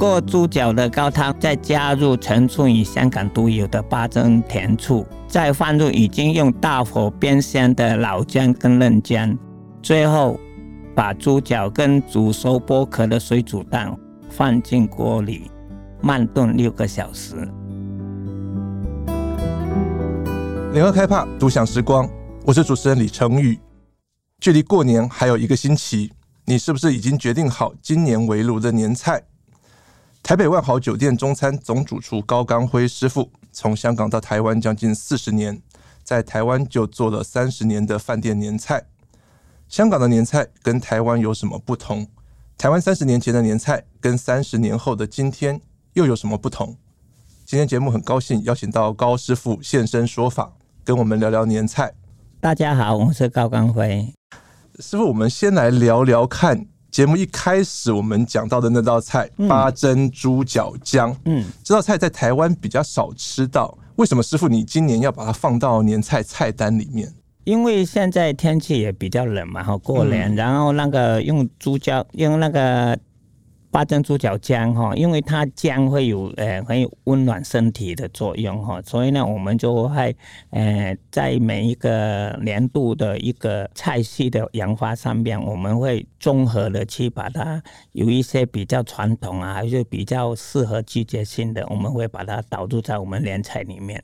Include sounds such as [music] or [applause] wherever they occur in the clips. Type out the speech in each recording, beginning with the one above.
过猪脚的高汤，再加入陈醋与香港独有的八珍甜醋，再放入已经用大火煸香的老姜跟嫩姜，最后把猪脚跟煮熟剥壳的水煮蛋放进锅里，慢炖六个小时。联合开帕独享时光，我是主持人李成宇。距离过年还有一个星期，你是不是已经决定好今年围炉的年菜？台北万豪酒店中餐总主厨高刚辉师傅，从香港到台湾将近四十年，在台湾就做了三十年的饭店年菜。香港的年菜跟台湾有什么不同？台湾三十年前的年菜跟三十年后的今天又有什么不同？今天节目很高兴邀请到高师傅现身说法。跟我们聊聊年菜。大家好，我是高刚辉师傅。我们先来聊聊看，节目一开始我们讲到的那道菜——嗯、八珍猪脚姜。嗯，这道菜在台湾比较少吃到，为什么师傅你今年要把它放到年菜菜单里面？因为现在天气也比较冷嘛，哈，过年，嗯、然后那个用猪脚，用那个。八珍猪脚姜哈，因为它姜会有呃很有温暖身体的作用哈，所以呢，我们就会呃在每一个年度的一个菜系的研发上面，我们会综合的去把它有一些比较传统啊，还是比较适合季节性的，我们会把它导入在我们年菜里面。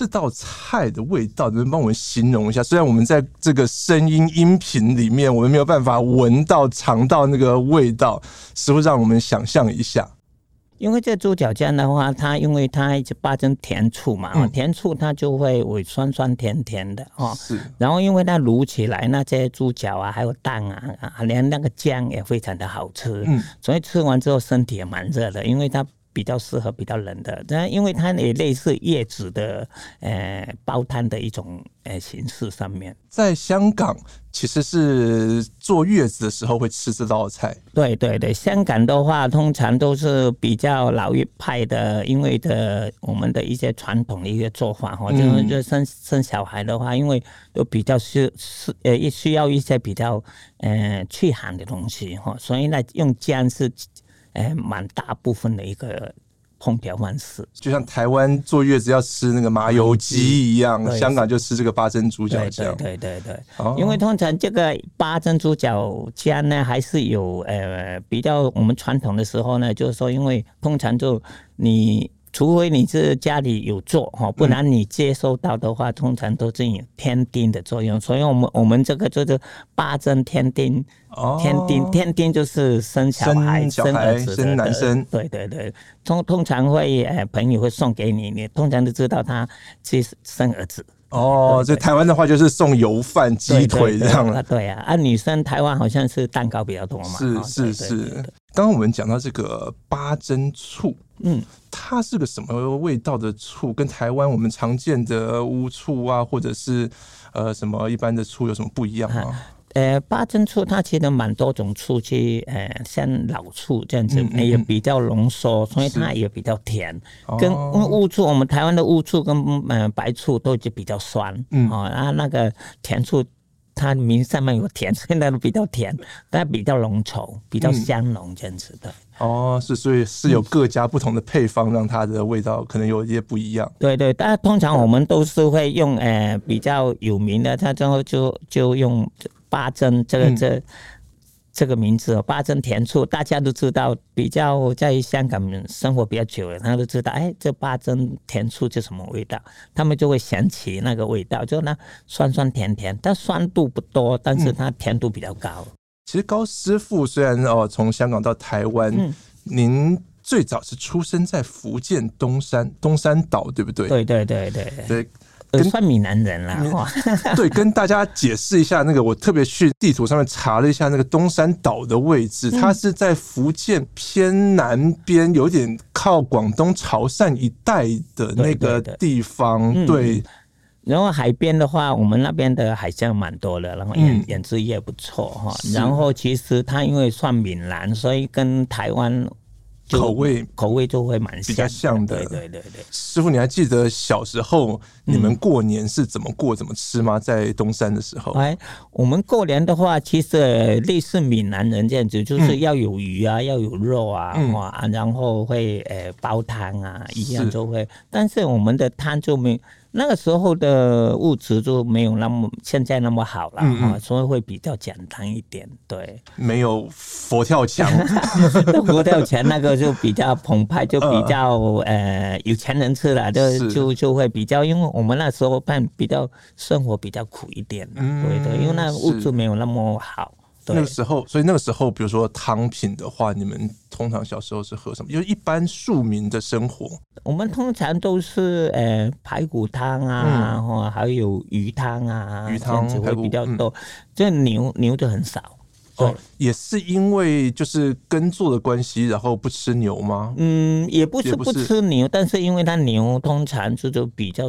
这道菜的味道，能帮我们形容一下？虽然我们在这个声音音频里面，我们没有办法闻到、尝到那个味道，是不是让我们想象一下？因为这猪脚姜的话，它因为它一直八珍甜醋嘛，嗯、甜醋它就会会酸酸甜甜的哦。是。然后因为它卤起来那些猪脚啊，还有蛋啊，连那个姜也非常的好吃。嗯。所以吃完之后身体也蛮热的，因为它。比较适合比较冷的，但因为它也类似叶子的呃煲汤的一种呃形式上面。在香港其实是坐月子的时候会吃这道菜。对对对，香港的话通常都是比较老一派的，因为的我们的一些传统的一些做法哈，嗯、就是就生生小孩的话，因为都比较需是呃需要一些比较呃去寒的东西哈，所以呢用姜是。哎，蛮大部分的一个烹调方式，就像台湾坐月子要吃那个麻油鸡一样，香港就吃这个八珍猪脚酱。对对对对，因为通常这个八珍猪脚酱呢，还是有呃比较我们传统的时候呢，就是说，因为通常就你。除非你是家里有做哈，不然你接收到的话，通常都是有天丁的作用。所以，我们我们这个就是八针天丁，天丁天丁就是生小孩、生儿子、生男生。对对对，通通常会呃朋友会送给你，你通常都知道他去生儿子。哦，这台湾的话就是送油饭、鸡腿这样了。对啊，啊女生台湾好像是蛋糕比较多嘛。是是是。刚刚我们讲到这个八珍醋。嗯，它是个什么味道的醋？跟台湾我们常见的乌醋啊，或者是呃什么一般的醋有什么不一样吗？呃，八珍醋它其实蛮多种醋去，呃，像老醋这样子，嗯嗯、也比较浓缩，所以它也比较甜。是跟乌醋，我们台湾的乌醋跟呃白醋都就比较酸，嗯，哦，然后那个甜醋。它名上面有甜，现在都比较甜，[laughs] 但比较浓稠，比较香浓这样子的。哦，是，所以是有各家不同的配方，让它的味道可能有一些不一样。对对，但通常我们都是会用呃比较有名的，它之后就就用八珍这个这。嗯这个名字哦，八珍甜醋，大家都知道。比较在香港生活比较久了，他都知道，哎，这八珍甜醋是什么味道？他们就会想起那个味道，就那酸酸甜甜，但酸度不多，但是它甜度比较高。嗯、其实高师傅虽然哦从香港到台湾，嗯、您最早是出生在福建东山东山岛，对不对？对对对对对。跟算闽南人了，[laughs] [laughs] 对，跟大家解释一下，那个我特别去地图上面查了一下，那个东山岛的位置，它是在福建偏南边，有点靠广东潮汕一带的那个地方。对，然后海边的话，我们那边的海鲜蛮多的，然后养养殖业不错哈。然后其实它因为算闽南，所以跟台湾。口味口味就会蛮比较像的。对对对对，师傅，你还记得小时候你们过年是怎么过、怎么吃吗？在东山的时候，哎，我们过年的话，其实类似闽南人这样子，就是要有鱼啊，要有肉啊，哇，然后会呃煲汤啊，一样就会，但是我们的汤就没。那个时候的物质就没有那么现在那么好了啊，所以会比较简单一点。对，没有佛跳墙，[laughs] 佛跳墙那个就比较澎湃，就 [laughs] 比较呃有钱人吃了，就就就会比较，因为我们那时候办比较生活比较苦一点，对对，因为那个物质没有那么好。那个时候，所以那个时候，比如说汤品的话，你们通常小时候是喝什么？就是一般庶民的生活，我们通常都是呃排骨汤啊，或、嗯、还有鱼汤啊，鱼汤会比较多。这、嗯、牛牛就很少。哦，也是因为就是耕作的关系，然后不吃牛吗？嗯，也不是不吃牛，但是因为它牛通常就就比较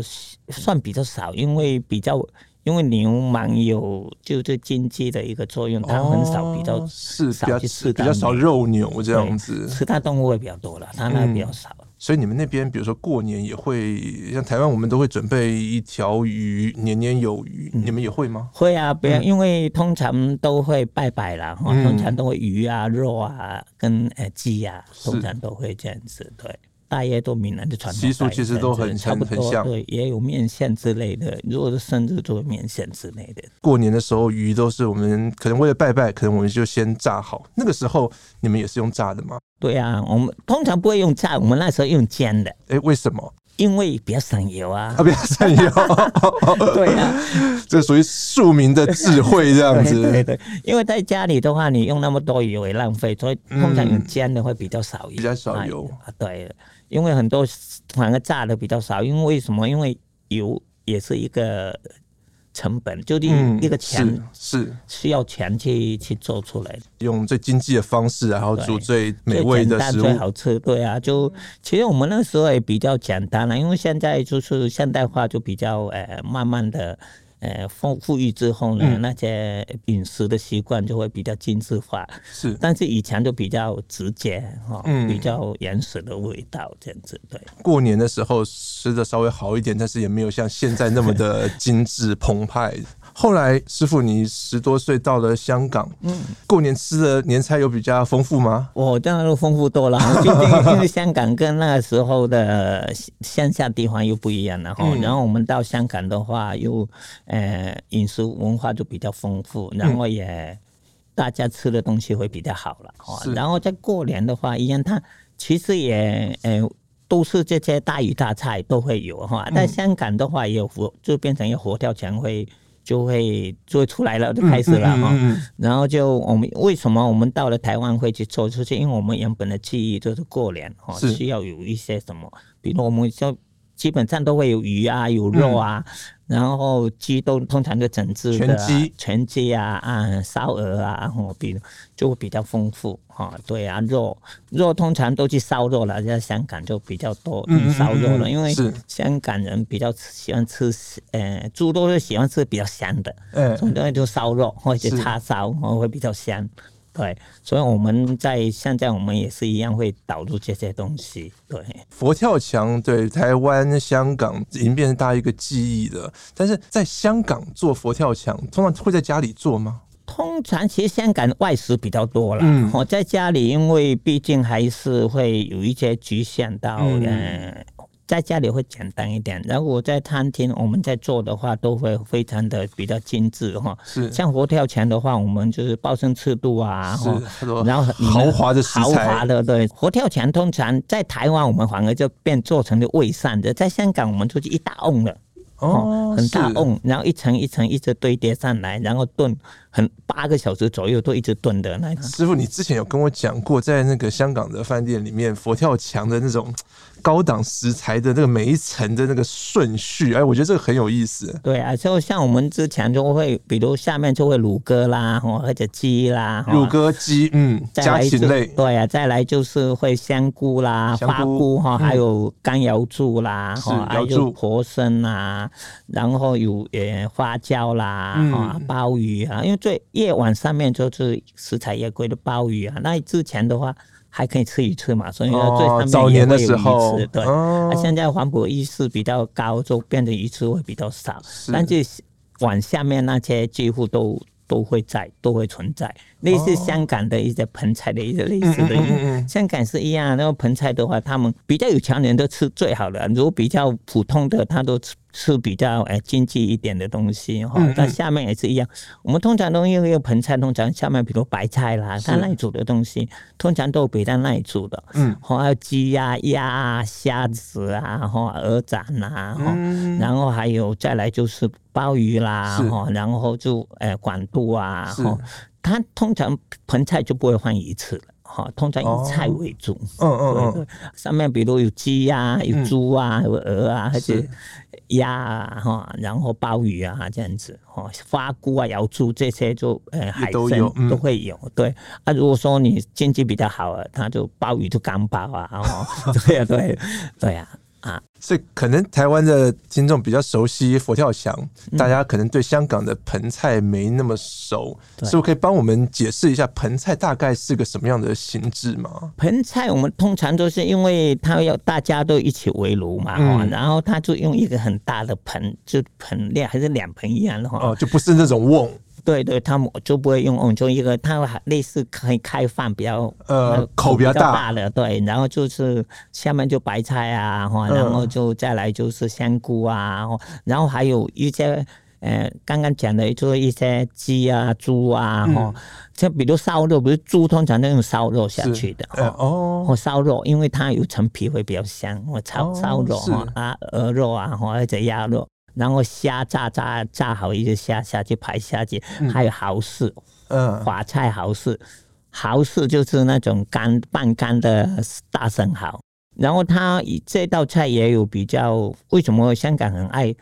算比较少，因为比较。因为牛蛮有就这经济的一个作用，它很少比较是少去吃，比较少肉牛这样子，其他动物会比较多了，它那比较少。所以你们那边，比如说过年也会像台湾，我们都会准备一条鱼，年年有余。你们也会吗？会啊，不要，因为通常都会拜拜啦，通常都会鱼啊、肉啊跟呃鸡啊，通常都会这样子，对。大约都闽南的传统习俗其实都很差不多，很像，对，也有面线之类的。如果是生日做面线之类的。过年的时候鱼都是我们可能为了拜拜，可能我们就先炸好。那个时候你们也是用炸的吗？对啊，我们通常不会用炸，我们那时候用煎的。哎，为什么？因为比较省油啊。啊，比较省油。[laughs] 对啊，[laughs] 这属于庶民的智慧这样子。对，[laughs] 对对，因为在家里的话，你用那么多油也浪费，所以通常用煎的会比较少油，比较少油啊。对。因为很多反而炸的比较少，因为为什么？因为油也是一个成本，就一一个钱、嗯、是，是需要钱去去做出来的，用最经济的方式，然后煮最美味的食物，最好吃。对啊，就其实我们那时候也比较简单了，因为现在就是现代化，就比较呃慢慢的。呃，丰富裕之后呢，嗯、那些饮食的习惯就会比较精致化。是，[laughs] 但是以前就比较直接哈，嗯、比较原始的味道这样子。对，过年的时候吃的稍微好一点，但是也没有像现在那么的 [laughs] 精致澎湃。后来，师傅，你十多岁到了香港，嗯，过年吃的年菜有比较丰富吗？我当然都丰富多了，因为香港跟那个时候的乡下地方又不一样了哈。然后我们到香港的话，又呃饮食文化就比较丰富，然后也大家吃的东西会比较好了哈。然后在过年的话，一样，它其实也呃都是这些大鱼大菜都会有哈。在香港的话，也有佛，就变成一个佛跳墙会。就会做出来了，就开始了哈。嗯嗯嗯、然后就我们为什么我们到了台湾会去做，出去因为我们原本的记忆就是过年哈，需要有一些什么，比如我们就基本上都会有鱼啊，有肉啊。嗯然后鸡都通常就整只的，全鸡。全鸡啊啊烧鹅啊，然后比就会比较丰富哈，对啊，肉肉通常都去烧肉了，在香港就比较多烧肉了，因为香港人比较喜欢吃呃猪都是喜欢吃比较香的，嗯，所以就烧肉或者叉烧会比较香。对，所以我们在现在我们也是一样会导入这些东西。对，佛跳墙对台湾、香港已经变成大家一个记忆了。但是在香港做佛跳墙，通常会在家里做吗？通常其实香港外食比较多了。嗯，我在家里，因为毕竟还是会有一些局限到嗯。呃在家里会简单一点，然后我在餐厅我们在做的话，都会非常的比较精致哈。是，像佛跳墙的话，我们就是鲍参翅肚啊，然后豪华的豪华的对。佛跳墙通常在台湾我们反而就变做成了味善的，在香港我们就是一大瓮了。哦，很大瓮，然后一层一层一直堆叠上来，然后炖很八个小时左右都一直炖的那。师傅，你之前有跟我讲过，在那个香港的饭店里面，佛跳墙的那种高档食材的那个每一层的那个顺序，哎，我觉得这个很有意思。对啊，就像我们之前就会，比如下面就会乳鸽啦，或者鸡啦，乳鸽鸡，嗯，家禽类。对啊，再来就是会香菇啦，花菇哈，还有干瑶柱啦，还有活参啦。然后有呃花椒啦，啊、嗯、鲍鱼啊，因为最夜晚上面就是食材也贵的鲍鱼啊。那之前的话，还可以吃一次嘛，所以说最上面早年的时候，对。那现在环保意识比较高，就变成鱼翅会比较少，但是往下面那些几乎都。都会在，都会存在。类似香港的一些盆菜的一些类似的，香港是一样。那个盆菜的话，他们比较有钱人都吃最好的，如果比较普通的，他都吃。吃比较诶经济一点的东西哈，那下面也是一样。我们通常都用一个盆菜，通常下面比如白菜啦，它那煮的东西通常都比较耐煮的。嗯，还有鸡呀、鸭啊、虾子啊，哈，鹅掌啊，哈，然后还有再来就是鲍鱼啦，哈，然后就诶管肚啊，哈，它通常盆菜就不会换一次了。哈，通常以菜为主。嗯嗯嗯，上面比如有鸡呀、有猪啊、有鹅啊，或者鸭啊，哈，然后鲍鱼啊这样子，哈，花菇啊、瑶柱这些就呃海参都会有。对啊，如果说你经济比较好，他就鲍鱼就干鲍啊，哦，[laughs] 对呀对对呀。啊，所以可能台湾的听众比较熟悉佛跳墙，嗯、大家可能对香港的盆菜没那么熟，是不是可以帮我们解释一下盆菜大概是个什么样的形制吗？盆菜我们通常都是因为它要大家都一起围炉嘛，嗯、然后他就用一个很大的盆，就盆量还是两盆一样的话，哦，就不是那种瓮。对对，他们就不会用瓮，就一个它类似可以开放比较呃口比较大。的，对，然后就是下面就白菜啊，哈，然后就再来就是香菇啊，然后还有一些呃刚刚讲的就是一些鸡啊、猪啊，哈，像比如烧肉，不是猪通常都用烧肉下去的，哦，或烧肉，因为它有层皮会比较香，我炒烧肉啊，鹅肉啊，或者鸭肉。然后虾炸炸炸好一个虾下去排虾去，还有蚝豉，嗯，花菜蚝豉，蚝豉就是那种干半干的大生蚝。然后它这道菜也有比较，为什么香港很爱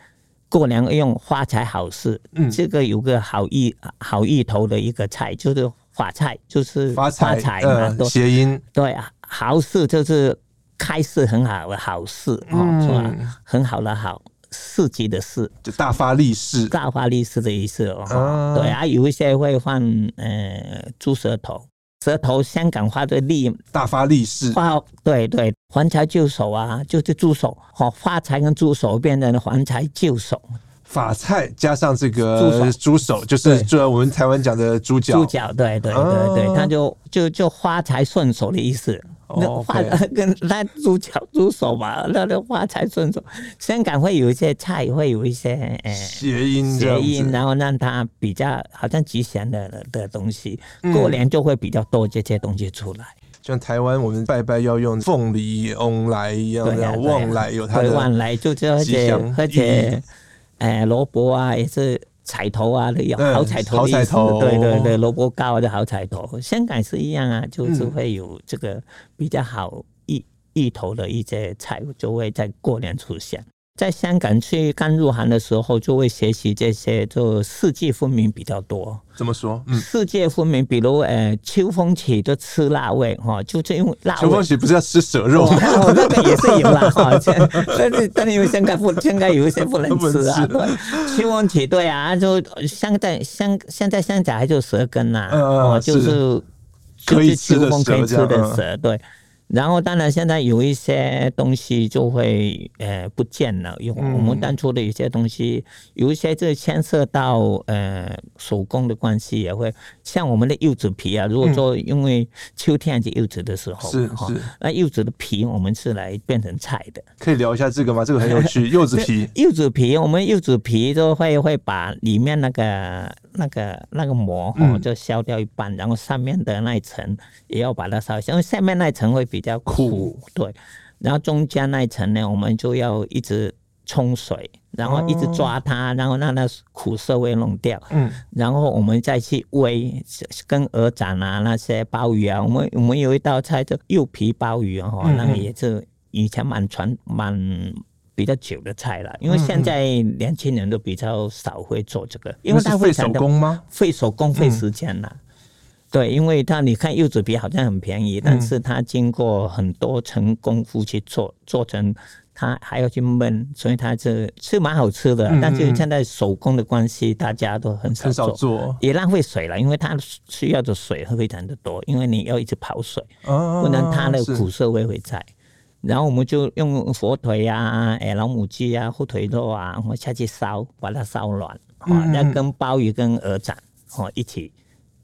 过年用花菜蚝豉？嗯，这个有个好意好意头的一个菜，就是花菜，就是发财嘛，谐音。对啊，蚝豉就是开市很好的好事，哦，是吧？很好的好。市集的四，就大发利市，大发利市的意思哦。啊对啊，有一些会放呃猪舌头，舌头香港话的利，大发利市。发对对，还财就手啊，就是猪手。好，发财跟猪手变成了还财就手。法菜加上这个猪手，就是就我们台湾讲的猪脚。猪脚，对对对对，它就就就发财顺手的意思。那花 [laughs] 跟那猪脚猪手嘛，那那花财顺手。香港会有一些菜，会有一些谐音谐音，然后让它比较好像吉祥的的东西。过年就会比较多这些东西出来。像台湾我们拜拜要用凤梨翁来一样，这样旺来有它的旺来，就这而且而且，哎，萝卜啊也是。彩头啊，有好彩头好彩头，对对对，萝卜糕的好彩头，香港是一样啊，就是会有这个比较好意意头的一些菜，就会在过年出现。在香港去刚入行的时候，就会学习这些，就四季分明比较多。怎么说？嗯、四季分明，比如呃，秋风起就吃辣味哈，就是因为辣味。秋风起不是要吃蛇肉吗？哦、[laughs] 那个也是有啦哈，但是但是因为香港不，香港有一些不能吃啊。对，秋风起对啊，就香在香现在香港还就蛇羹呐，哦，就是可以秋风可以吃的蛇，对。然后，当然，现在有一些东西就会呃不见了。因为我们当初的一些东西，有一些这牵涉到呃手工的关系，也会像我们的柚子皮啊。如果说因为秋天是柚子的时候，是是，那柚子的皮我们是来变成菜的。可以聊一下这个吗？这个很有趣。[laughs] 柚子皮，柚子皮，我们柚子皮就会会把里面那个那个那个膜哦就削掉一半，然后上面的那一层也要把它烧，因为下面那一层会比。比较苦，对，然后中间那一层呢，我们就要一直冲水，然后一直抓它，然后让它苦涩味弄掉。嗯，然后我们再去煨，跟鹅掌啊那些鲍鱼啊，我们我们有一道菜叫柚皮鲍鱼哦，嗯、那个也是以前蛮传蛮比较久的菜了，因为现在年轻人都比较少会做这个，因为它会费手工吗？费手工费时间了。嗯对，因为它你看柚子皮好像很便宜，但是它经过很多层功夫去做，做成它还要去焖，所以它是是蛮好吃的。但是现在手工的关系，大家都很少做，做也浪费水了，因为它需要的水会非常的多，因为你要一直跑水，不然它的苦涩味会在。然后我们就用火腿啊、哎老母鸡啊、火腿肉啊，我们下去烧，把它烧软，啊，再跟鲍鱼跟鹅掌哦一起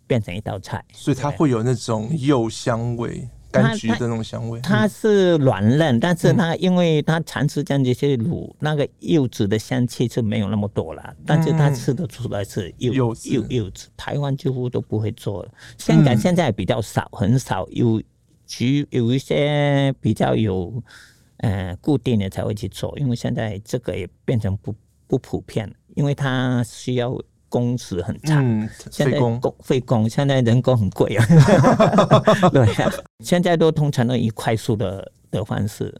变成一道菜，所以它会有那种柚香味。柑橘的那种香味，它，它是软嫩，嗯、但是它因为它长时间这些卤，那个柚子的香气是没有那么多了，但是它吃得出来是柚柚柚子。台湾几乎都不会做了，香港现在比较少，很少有局有一些比较有呃固定的才会去做，因为现在这个也变成不不普遍，因为它需要。工时很长，嗯、现在工费工，现在人工很贵啊。[laughs] 对，现在都通常都以快速的的方式。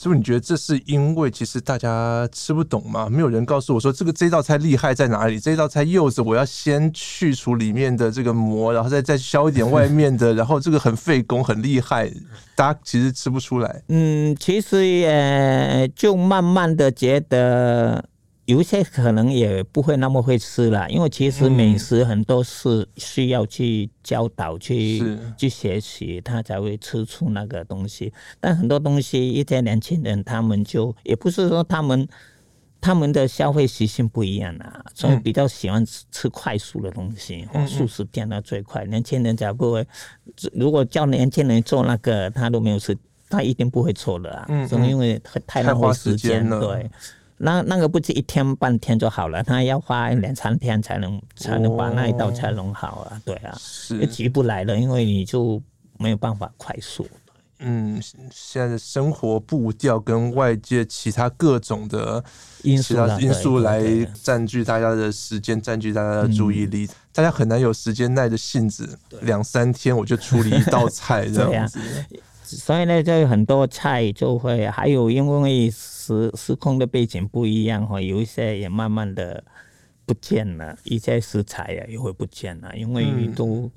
是不是你觉得这是因为其实大家吃不懂吗？没有人告诉我说这个这道菜厉害在哪里？这道菜柚子我要先去除里面的这个膜，然后再再削一点外面的，然后这个很费工很厉害，大家其实吃不出来。嗯，其实也就慢慢的觉得。有一些可能也不会那么会吃了，因为其实美食很多是需要去教导、去去学习，他才会吃出那个东西。但很多东西，一些年轻人他们就也不是说他们他们的消费习性不一样啊，所以比较喜欢吃吃快速的东西，速食店的最快。年轻人才不会，如果叫年轻人做那个，他都没有吃，他一定不会做的啊，所以因为太浪费时间了，对。那那个不止一天半天就好了，他要花两三天才能才能把那一道菜弄好啊，对啊，是。急不来了，因为你就没有办法快速。嗯，现在的生活步调跟外界其他各种的因素因素来占据大家的时间，占据大家的注意力，嗯、大家很难有时间耐着性子两三天我就处理一道菜 [laughs] 这样子。所以呢，就很多菜就会还有，因为时时空的背景不一样哈，有一些也慢慢的不见了，一些食材呀也会不见了，因为都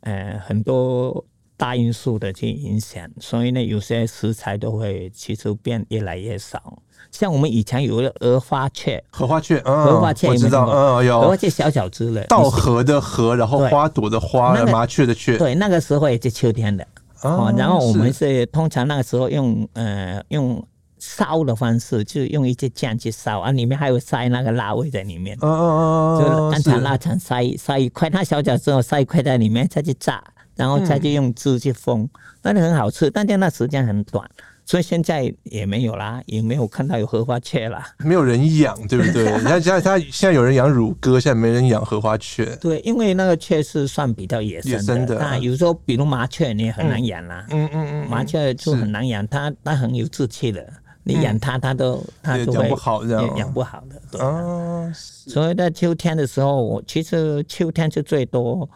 呃很多大因素的去影响，所以呢，有些食材都会其实变越来越少。像我们以前有个荷花雀，荷花雀，嗯、荷花雀我知道，嗯，有？荷花雀小小只的，稻荷的荷，然后花朵的花，麻雀的雀，对，那个时候也是秋天的。哦，然后我们是通常那个时候用呃用烧的方式，就用一些酱去烧啊，里面还有塞那个腊味在里面。哦哦哦，就干肠腊肠塞塞一块，那小脚之后塞一块在里面再去炸，然后再去用汁去封，那就很好吃，但是那时间很短。所以现在也没有啦，也没有看到有荷花雀啦，没有人养，对不对？他家他现在有人养乳鸽，现在没人养荷花雀。对，因为那个雀是算比较野生的，野生的啊，有时候比如麻雀你也很难养啦，嗯嗯嗯，麻雀就很难养，它它很有志气的，你养它它都它都会养不好，养不好的。对啊，所以在秋天的时候，我其实秋天是最多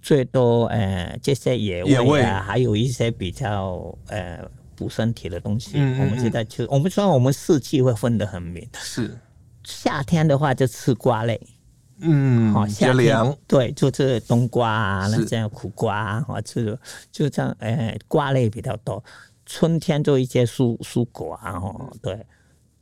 最多呃这些野味啊，还有一些比较呃。补身体的东西，嗯嗯嗯，我们现在就我们说我们四季会分得很明。是夏天的话就吃瓜类，嗯，好夏天对，就是冬瓜啊，那这样苦瓜啊，或者就这样，哎，瓜类比较多。春天做一些蔬蔬果啊，哦，对。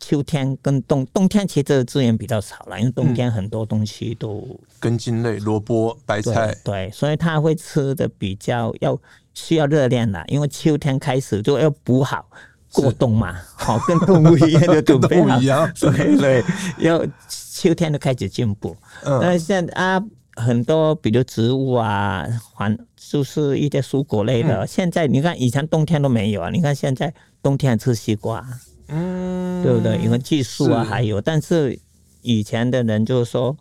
秋天跟冬冬天其实资源比较少了，因为冬天很多东西都、嗯、根茎类、萝卜、白菜。对，对，所以它会吃的比较要需要热量的，因为秋天开始就要补好过冬嘛，好、哦、跟动物一样 [laughs] 的准备，跟动物一样，对对，要秋天就开始进补。嗯，那现在啊，很多比如植物啊，还就是一些蔬果类的，嗯、现在你看以前冬天都没有啊，你看现在冬天吃西瓜。嗯，对不对？因为技术啊，还有，是但是以前的人就是说。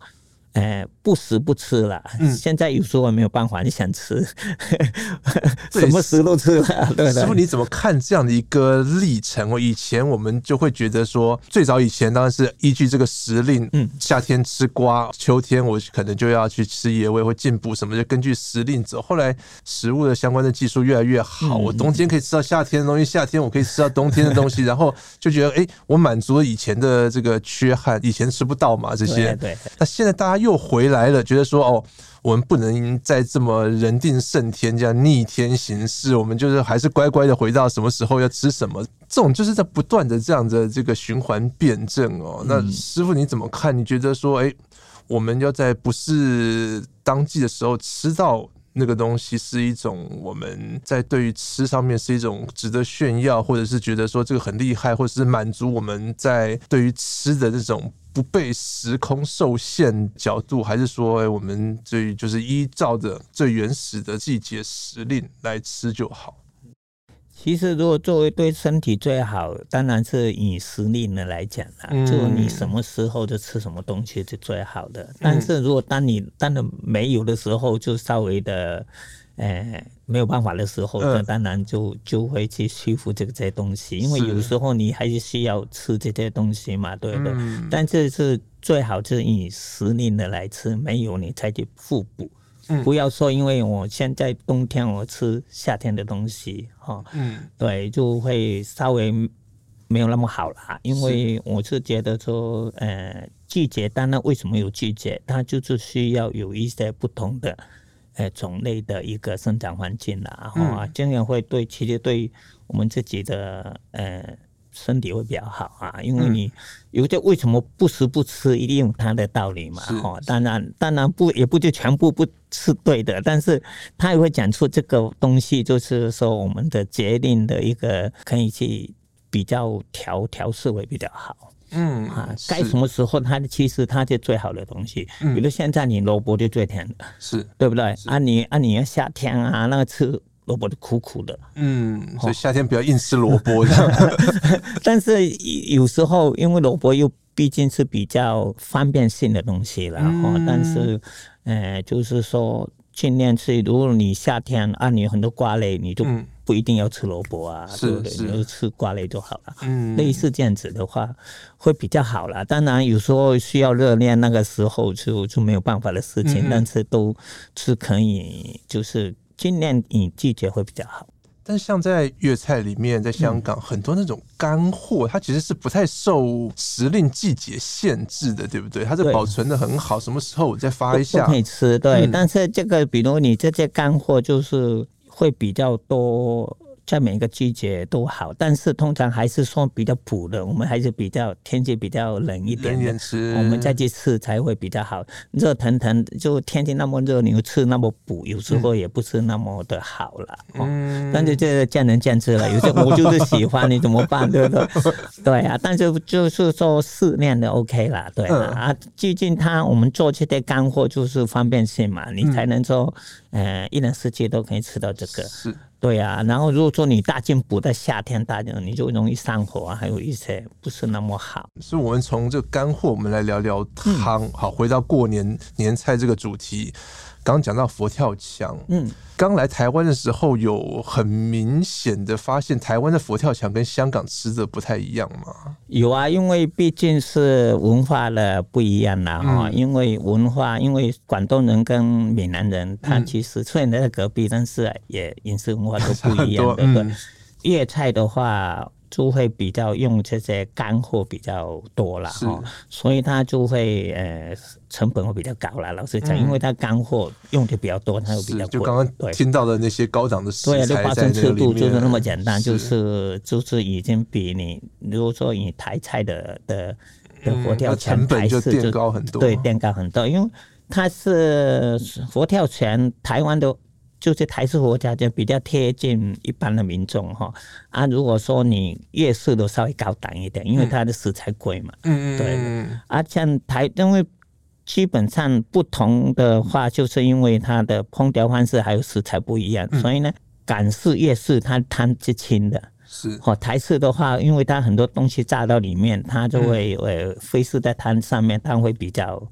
哎，不食不吃了。现在有时候我没有办法，你想吃，[laughs] 什么食都吃了。对，师傅你怎么看这样的一个历程？我以前我们就会觉得说，最早以前当然是依据这个时令，嗯，夏天吃瓜，秋天我可能就要去吃野味或进补什么，就根据时令走。后来食物的相关的技术越来越好，我冬天可以吃到夏天的东西，夏天我可以吃到冬天的东西，[laughs] 然后就觉得，哎，我满足了以前的这个缺憾，以前吃不到嘛这些。对，那现在大家。又回来了，觉得说哦，我们不能再这么人定胜天这样逆天行事，我们就是还是乖乖的回到什么时候要吃什么，这种就是在不断的这样的这个循环辩证哦。那师傅你怎么看？你觉得说，哎，我们要在不是当季的时候吃到？那个东西是一种我们在对于吃上面是一种值得炫耀，或者是觉得说这个很厉害，或者是满足我们在对于吃的这种不被时空受限角度，还是说我们最就是依照着最原始的季节时令来吃就好？其实，如果作为对身体最好，当然是以时令的来讲啦，嗯、就你什么时候就吃什么东西是最好的。嗯、但是如果当你当然没有的时候，就稍微的，呃，没有办法的时候，那、嗯、当然就就会去修复这个这些东西，因为有时候你还是需要吃这些东西嘛，对不对？嗯、但这是最好是以时令的来吃，没有你才去互补。不要说，因为我现在冬天我吃夏天的东西，哈，嗯，对，就会稍微没有那么好了。因为我是觉得说，呃，季节，当然为什么有季节，它就是需要有一些不同的，呃，种类的一个生长环境啦，哈，这样会对，其实对我们自己的，呃。身体会比较好啊，因为你有些为什么不食不吃，一定有它的道理嘛。哈，当然当然不也不就全部不是对的，但是他也会讲出这个东西，就是说我们的节令的一个可以去比较调调试会比较好。嗯啊，该什么时候它其实它是最好的东西。比如现在你萝卜就最甜的，是对不对？啊你啊你要夏天啊那个吃。萝卜就苦苦的，嗯，所以夏天不要硬吃萝卜。[laughs] 但是有时候，因为萝卜又毕竟是比较方便性的东西了，哈、嗯。但是，呃，就是说尽量吃。如果你夏天啊，你有很多瓜类，你就不一定要吃萝卜啊，对不对？你就吃瓜类就好了。嗯，类似这样子的话，会比较好了。当然，有时候需要热量，那个时候就就没有办法的事情，嗯、但是都是可以，就是。尽量以季节会比较好，但像在粤菜里面，在香港很多那种干货，它其实是不太受时令季节限制的，对不对？它是保存的很好，什么时候我再发一下可以吃。对，但是这个比如你这些干货就是会比较多。在每一个季节都好，但是通常还是说比较补的，我们还是比较天气比较冷一点的，我们再去吃才会比较好。热腾腾就天气那么热，你又吃那么补，有时候也不是那么的好了。嗯，但是这见仁见智了，有些我就是喜欢，你怎么办？对不对？[laughs] 对啊，但是就是说适量的 OK 啦，对啊。啊，毕竟它我们做这些干货就是方便性嘛，你才能说，呃，一年四季都可以吃到这个。是。对啊，然后如果说你大进补在夏天大进，你就容易上火啊，还有一些不是那么好。所以，我们从这个干货，我们来聊聊汤。嗯、好，回到过年年菜这个主题。刚讲到佛跳墙，嗯，刚来台湾的时候，有很明显的发现，台湾的佛跳墙跟香港吃的不太一样吗？有啊，因为毕竟是文化的不一样啦，哈、嗯，因为文化，因为广东人跟闽南人，他其实虽然在隔壁，但是也饮食文化都不一样，[laughs] 对不对？粤菜的话。就会比较用这些干货比较多了哈，所以它就会呃成本会比较高了。老实讲，因为它干货用的比较多，它又比较贵。就刚刚听到的那些高档的食材，对，花生吃度就是那么简单，就是就是已经比你如果说你台菜的的的佛跳墙台式就垫高很多，对，垫高很多，因为它是佛跳墙台湾的。就是台式佛跳墙比较贴近一般的民众哈。啊，如果说你粤式的稍微高档一点，因为它的食材贵嘛，嗯嗯，对。啊，像台因为基本上不同的话，就是因为它的烹调方式还有食材不一样，嗯、所以呢，港式、粤式它汤是清的，是。哦，台式的话，因为它很多东西炸到里面，它就会呃飞失在汤上面，汤会比较。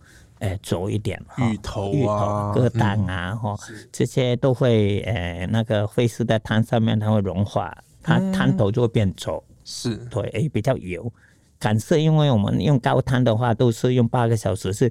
诶，浊、欸、一点哈，芋头啊、疙瘩啊，哈、嗯，这些都会诶、欸，那个会是在汤上面，它会融化，它汤头就会变稠。是，对，比较油。港式，因为我们用高汤的话，都是用八个小时，是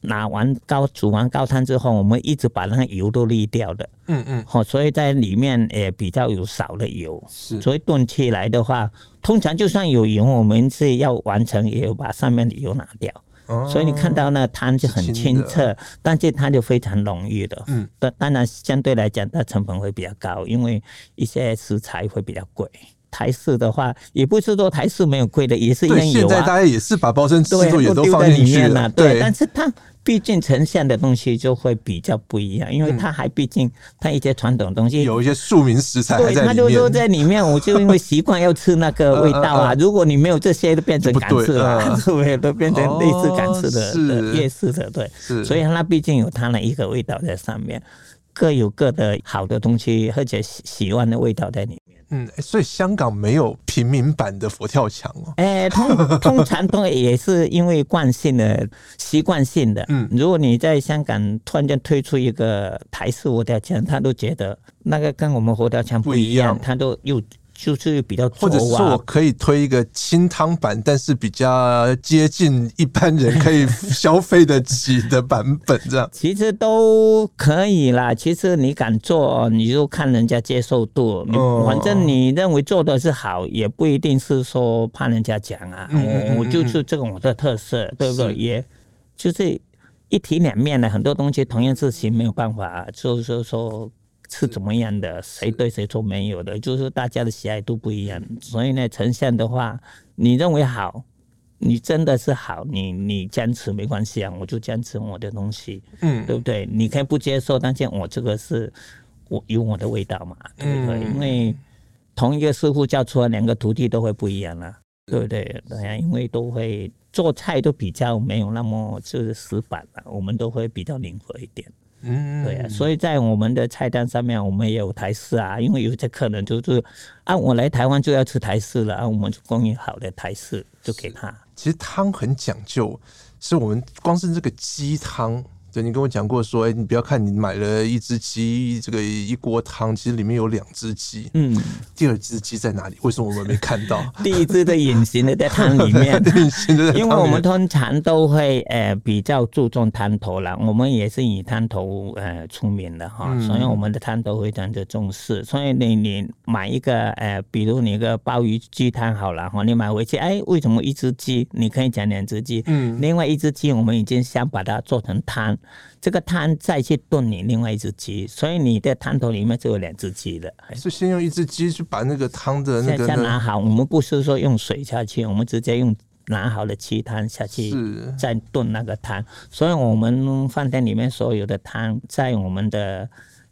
拿完高煮完高汤之后，我们一直把那个油都沥掉的。嗯嗯，好，所以在里面也比较有少的油。是，所以炖起来的话，通常就算有油，我们是要完成，也要把上面的油拿掉。哦、所以你看到那汤就很清澈，但是它就非常浓郁的。嗯，但当然相对来讲，它成本会比较高，因为一些食材会比较贵。台式的话，也不是说台式没有贵的，也是因为有啊。现在大家也是把包身制作也都放进去了，对，但是它。毕竟呈现的东西就会比较不一样，因为它还毕竟它一些传统东西有一些庶民食材，对，它就说在里面，我就因为习惯要吃那个味道啊。如果你没有这些，都变成港式了，是不是都变成类似港式的夜市的？对，所以它毕竟有它的一个味道在上面，各有各的好的东西，而且喜喜欢的味道在里面。嗯，所以香港没有平民版的佛跳墙哦。哎，通通常都也是因为惯性的、习惯性的。嗯，如果你在香港突然间推出一个台式佛跳墙，他都觉得那个跟我们佛跳墙不一样，他都又。就是比较，或者说我可以推一个清汤版，但是比较接近一般人可以消费得起的版本，这样 [laughs] 其实都可以啦。其实你敢做，你就看人家接受度。你反正你认为做的是好，也不一定是说怕人家讲啊。我我就是这个我的特色，对不对？也就是一体两面的，很多东西同样事情没有办法，就是说。是怎么样的？谁对谁错没有的，就是大家的喜爱度不一样。所以呢，呈现的话，你认为好，你真的是好，你你坚持没关系啊，我就坚持我的东西，嗯，对不对？你可以不接受，但是我这个是我有我的味道嘛，对不对？因为同一个师傅教出来，两个徒弟都会不一样了，对不对？对呀，因为都会做菜都比较没有那么就是死板了，我们都会比较灵活一点。嗯，对啊，所以在我们的菜单上面，我们也有台式啊，因为有些客人就是啊，我来台湾就要吃台式了，啊，我们就供应好的台式就给他。其实汤很讲究，是我们光是这个鸡汤。对，你跟我讲过说，哎，你不要看你买了一只鸡，这个一锅汤，其实里面有两只鸡。嗯，第二只鸡在哪里？为什么我们没看到？[laughs] 第一只的隐形的在汤里面，[laughs] 隐形的，因为我们通常都会呃比较注重汤头啦，我们也是以汤头呃出名的哈，所以我们的汤头非常的重视。所以你你买一个呃，比如你一个鲍鱼鸡汤好了哈，你买回去，哎，为什么一只鸡？你可以讲两只鸡，嗯，另外一只鸡我们已经想把它做成汤。这个汤再去炖你另外一只鸡，所以你的汤头里面就有两只鸡了。是先用一只鸡去把那个汤的那个先拿好，我们不是说用水下去，我们直接用拿好的鸡汤下去，再炖那个汤。所以我们饭店里面所有的汤，在我们的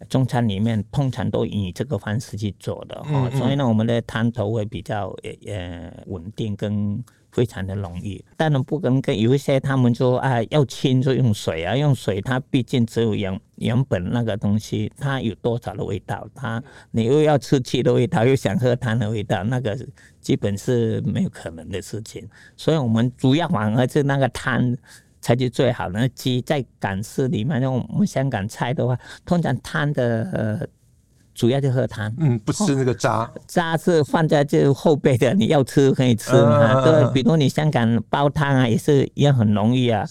中餐里面通常都以这个方式去做的哈。所以呢，我们的汤头会比较呃稳定跟。非常的容易，当然不能跟有一些他们说啊要清就用水啊，用水它毕竟只有原原本那个东西，它有多少的味道，它你又要吃鸡的味道，又想喝汤的味道，那个基本是没有可能的事情。所以我们主要反而是那个汤才是最好的。鸡在港式里面，用我们香港菜的话，通常汤的。呃主要就喝汤，嗯，不吃那个渣，哦、渣是放在这后背的，你要吃可以吃嘛，对、啊，比如你香港煲汤啊，也是一样很容易啊，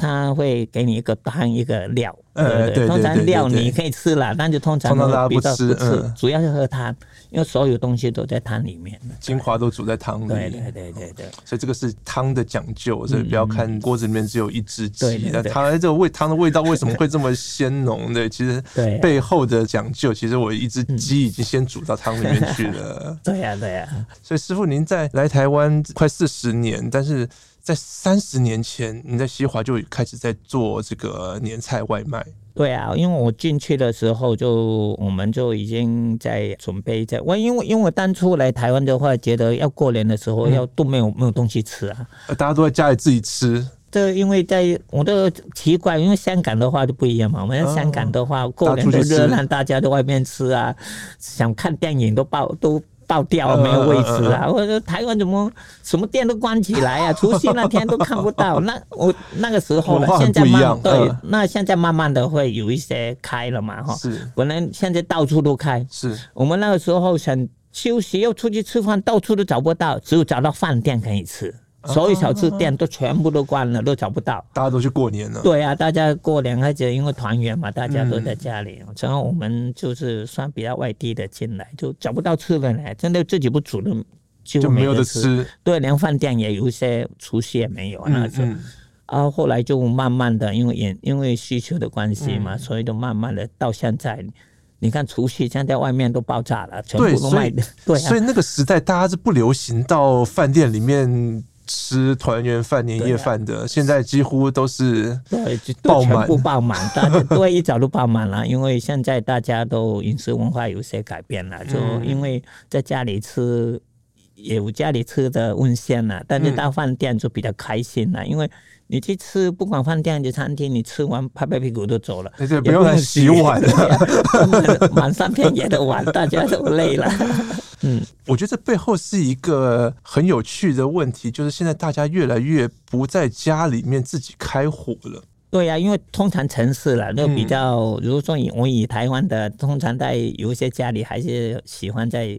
他会给你一个汤一个料。呃，对，通常料你可以吃了，但是通常比较不吃，主要是喝汤，因为所有东西都在汤里面，精华都煮在汤里。对对对对对，所以这个是汤的讲究，所以不要看锅子里面只有一只鸡，那它这个味汤的味道为什么会这么鲜浓？[laughs] 对，其实背后的讲究，其实我一只鸡已经先煮到汤里面去了。[laughs] 对呀对呀，所以师傅您在来台湾快四十年，但是。在三十年前，你在西华就开始在做这个年菜外卖。对啊，因为我进去的时候就我们就已经在准备在我因为因为我当初来台湾的话，觉得要过年的时候要都没有没有东西吃啊，大家都在家里自己吃。这因为在我都奇怪，因为香港的话就不一样嘛。我们香港的话过年都热闹，大家在外面吃啊，想看电影都爆都。爆掉没有位置啊！我说台湾怎么什么店都关起来啊？除夕那天都看不到。那我那个时候了，现在慢对，那现在慢慢的会有一些开了嘛哈。是，本来现在到处都开。是我们那个时候想休息又出去吃饭，到处都找不到，只有找到饭店可以吃。所有小吃店都全部都关了，都找不到。大家都去过年了。对啊，大家过年而且因为团圆嘛，大家都在家里。然后我们就是算比较外地的进来，就找不到吃的呢。真的自己不煮的就没得吃。对，连饭店也有一些厨师也没有。那时候啊，后来就慢慢的，因为也因为需求的关系嘛，嗯、所以就慢慢的到现在，你看除夕现在外面都爆炸了，全部都卖的。对，所以那个时代大家是不流行到饭店里面吃团圆饭、年夜饭的，啊、现在几乎都是对，都全部爆满，大家对一早都爆满了，[laughs] 因为现在大家都饮食文化有些改变了，就因为在家里吃。有家里吃的温鲜了，但是到饭店就比较开心了，嗯、因为你去吃，不管饭店还是餐厅，你吃完拍拍屁股就走了，对对，不用洗碗了，满 [laughs] 上片野的碗，大家都累了。嗯，我觉得这背后是一个很有趣的问题，就是现在大家越来越不在家里面自己开火了。对呀、啊，因为通常城市了，那比较，如果说以我以台湾的，通常在有一些家里还是喜欢在。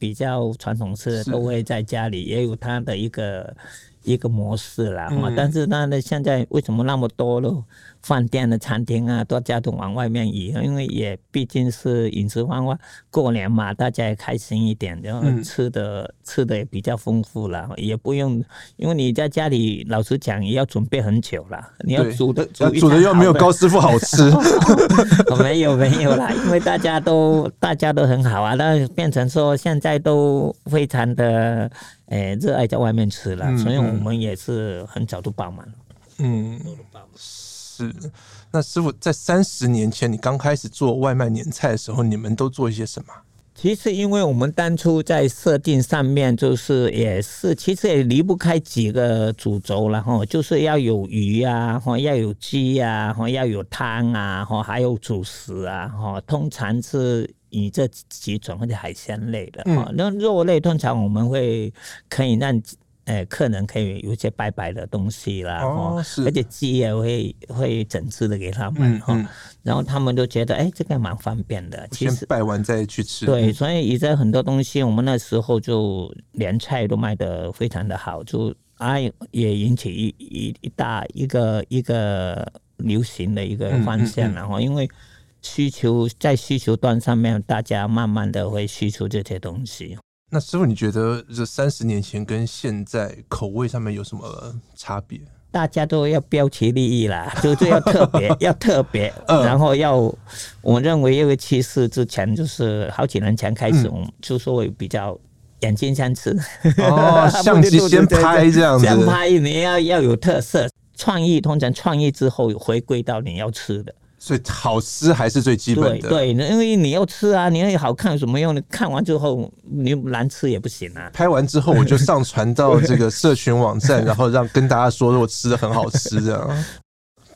比较传统式都会在家里也有他的一个一个模式啦，嗯、但是呢，现在为什么那么多了？饭店的餐厅啊，大家都往外面移，因为也毕竟是饮食文化，过年嘛，大家也开心一点，然后吃的、嗯、吃的也比较丰富了，也不用，因为你在家里老实讲也要准备很久了，你要煮的煮煮的又没有高师傅好吃，[laughs] 没有没有啦，因为大家都大家都很好啊，那变成说现在都非常的诶热爱在外面吃了，嗯、所以我们也是很早都爆满了，嗯。是，那师傅在三十年前你刚开始做外卖年菜的时候，你们都做一些什么？其实，因为我们当初在设定上面，就是也是其实也离不开几个主轴，然后就是要有鱼啊，哈，要有鸡啊，哈，要有汤啊，哈，还有主食啊，哈，通常是以这几种或者海鲜类的，哈、嗯，那肉类通常我们会可以让。哎，客人可以有些白白的东西啦，哦，是，而且鸡也会会整只的给他们哈，嗯嗯、然后他们都觉得哎，这个蛮方便的。其实拜完再去吃。对，所以以前很多东西，我们那时候就连菜都卖的非常的好，就啊也引起一一一大一个一个流行的一个方向，然后、因为需求在需求端上面，大家慢慢的会需求这些东西。那师傅，你觉得这三十年前跟现在口味上面有什么差别？大家都要标奇立异啦，[laughs] 就是要特别，要特别，[laughs] 然后要，我认为因为其实之前就是好几年前开始，我们就说会比较眼睛相似，哦，[laughs] 相机先拍这样子，先拍，你要要有特色，创意通常创意之后回归到你要吃的。所以好吃还是最基本的。对，对，因为你要吃啊，你要好看有什么用？你看完之后你难吃也不行啊。拍完之后我就上传到这个社群网站，然后让跟大家说我吃的很好吃这样。[laughs]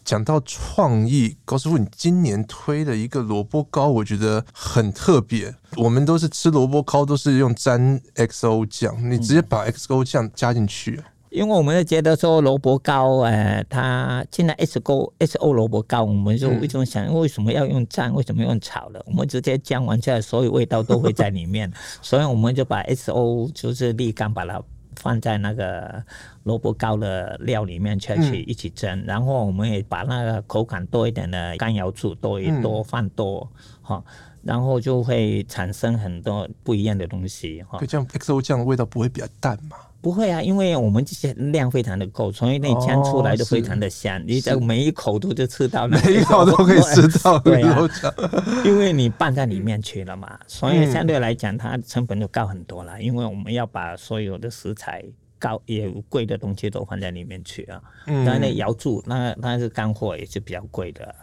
讲到创意，高师傅，你今年推的一个萝卜糕，我觉得很特别。我们都是吃萝卜糕都是用沾 XO 酱，你直接把 XO 酱加进去。因为我们觉得说萝卜糕，呃，它现在 S O S O 萝卜糕，我们就为什么想，为什么要用蘸？为什么用炒的？我们直接酱完之后，所有味道都会在里面，[laughs] 所以我们就把 S O 就是沥干，把它放在那个萝卜糕的料里面去去一起蒸，然后我们也把那个口感多一点的干瑶柱多一多放多哈，然后就会产生很多不一样的东西哈。这样 X O 酱的味道不会比较淡吗？不会啊，因为我们这些量非常的够，所以那酱出来就非常的香。哦、你在每一口都就吃到，[laughs] 每一口都可以吃到。对啊，因为你拌在里面去了嘛，所以相对来讲它成本就高很多了。因为我们要把所有的食材高也贵的东西都放在里面去啊。嗯，当然那瑶柱那那是干货，也是比较贵的。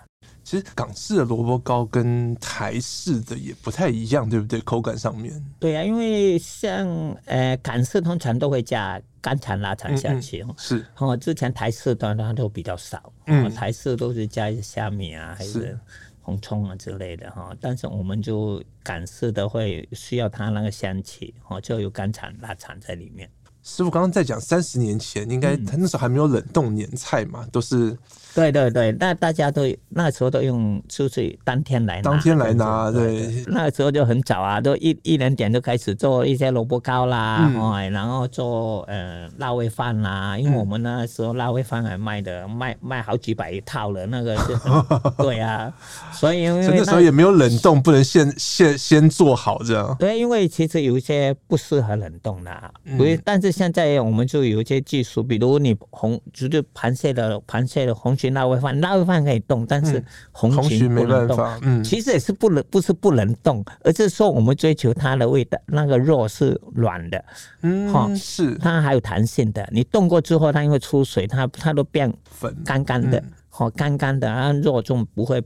其实港式的萝卜糕跟台式的也不太一样，对不对？口感上面。对呀、啊，因为像呃港式通常都会加干肠、腊肠下去，嗯嗯是。哦，之前台式的它都比较少，嗯，台式都是加一些虾米啊，还是红葱啊之类的哈。但是我们就港式的会需要它那个香气，哦，就有干肠、腊肠在里面。师傅刚刚在讲三十年前，应该他那时候还没有冷冻年菜嘛，嗯、都是。对对对，那大家都那时候都用出去当天来拿，当天来拿，对，对，那时候就很早啊，都一一两点就开始做一些萝卜糕啦，嗯、然后做呃腊味饭啦，因为我们那时候腊味饭还卖的卖卖好几百一套了，那个就 [laughs] 对啊，所以因为那时候也没有冷冻，不能现现先做好这样。对，因为其实有一些不适合冷冻的，嗯、但是现在我们就有一些技术，比如你红就是螃蟹的螃蟹的红鲟腊味饭，腊味饭可以动，但是红鲟不能动。嗯，其实也是不能，不是不能动，而是说我们追求它的味道，那个肉是软的，嗯，哈，是它还有弹性的。你动过之后，它因为出水，它它都变粉干干的，好干干的，然后肉就不会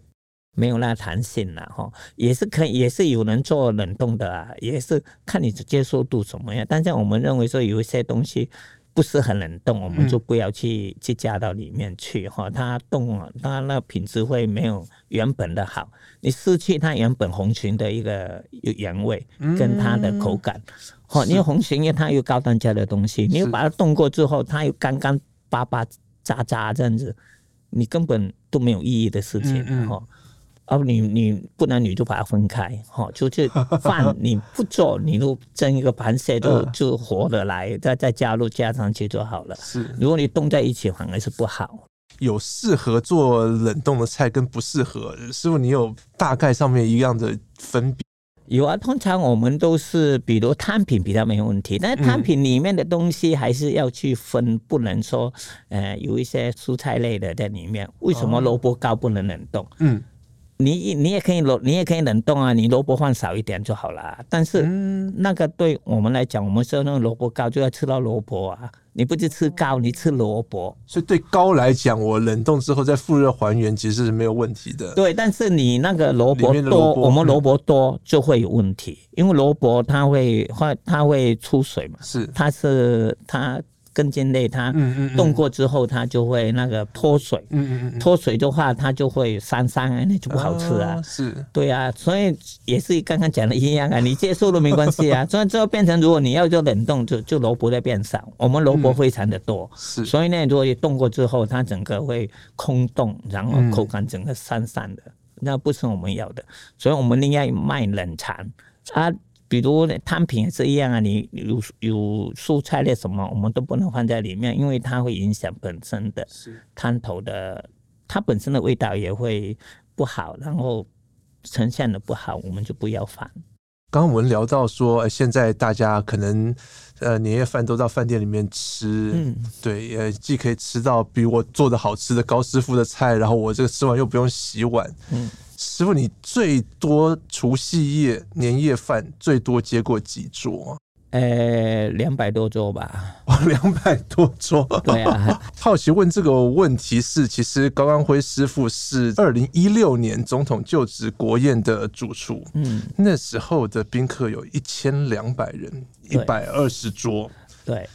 没有那弹性了，哈，也是可以，也是有人做冷冻的啊，也是看你的接受度怎么样。但是我们认为说有一些东西。不是很冷冻，我们就不要去、嗯、去加到里面去哈。它冻了，它那品质会没有原本的好，你失去它原本红鲟的一个原味跟它的口感。好、嗯，因为红鲟因为它有高单价的东西，你又把它冻过之后，它又干干巴巴渣渣这样子，你根本都没有意义的事情哈。嗯嗯哦，你你不能，你就把它分开，哈，[laughs] 就是饭你不做，你就蒸一个螃蟹都 [laughs] 就活的来，再再加入加上去就好了。是，如果你冻在一起，反而是不好。有适合做冷冻的菜跟不适合，师傅，你有大概上面一样的分别？有啊，通常我们都是，比如摊品比较没有问题，但是汤品里面的东西还是要去分，不能说，呃，有一些蔬菜类的在里面。为什么萝卜糕不能冷冻？嗯。你你也可以冷，你也可以冷冻啊，你萝卜放少一点就好了。但是那个对我们来讲，我们说那个萝卜糕就要吃到萝卜啊，你不是吃糕，你吃萝卜。所以对糕来讲，我冷冻之后再复热还原，其实是没有问题的。对，但是你那个萝卜多，我们萝卜多就会有问题，因为萝卜它会会它会出水嘛，是它是它。根茎类它冻过之后，它就会那个脱水。嗯嗯嗯，脱水的话，它就会酸酸，那就不好吃啊。是，对啊，所以也是刚刚讲的一样啊，你接受都没关系啊。[laughs] 所以最后变成，如果你要做冷冻，就就萝卜在变少。我们萝卜非常的多，是。所以呢，如果你冻过之后，它整个会空洞，然后口感整个散散的，那不是我们要的。所以我们应该卖冷藏啊。比如汤品也是一样啊，你有有蔬菜类什么，我们都不能放在里面，因为它会影响本身的汤头的，它本身的味道也会不好，然后呈现的不好，我们就不要放。刚刚我们聊到说，现在大家可能呃年夜饭都到饭店里面吃，嗯，对，呃，既可以吃到比我做的好吃的高师傅的菜，然后我这个吃完又不用洗碗，嗯。师傅，你最多除夕夜年夜饭最多接过几桌？呃，两百多桌吧。哦，[laughs] 两百多桌。对啊。[laughs] 好奇问这个问题是，其实高安辉师傅是二零一六年总统就职国宴的主厨。嗯。那时候的宾客有一千两百人，一百二十桌。对。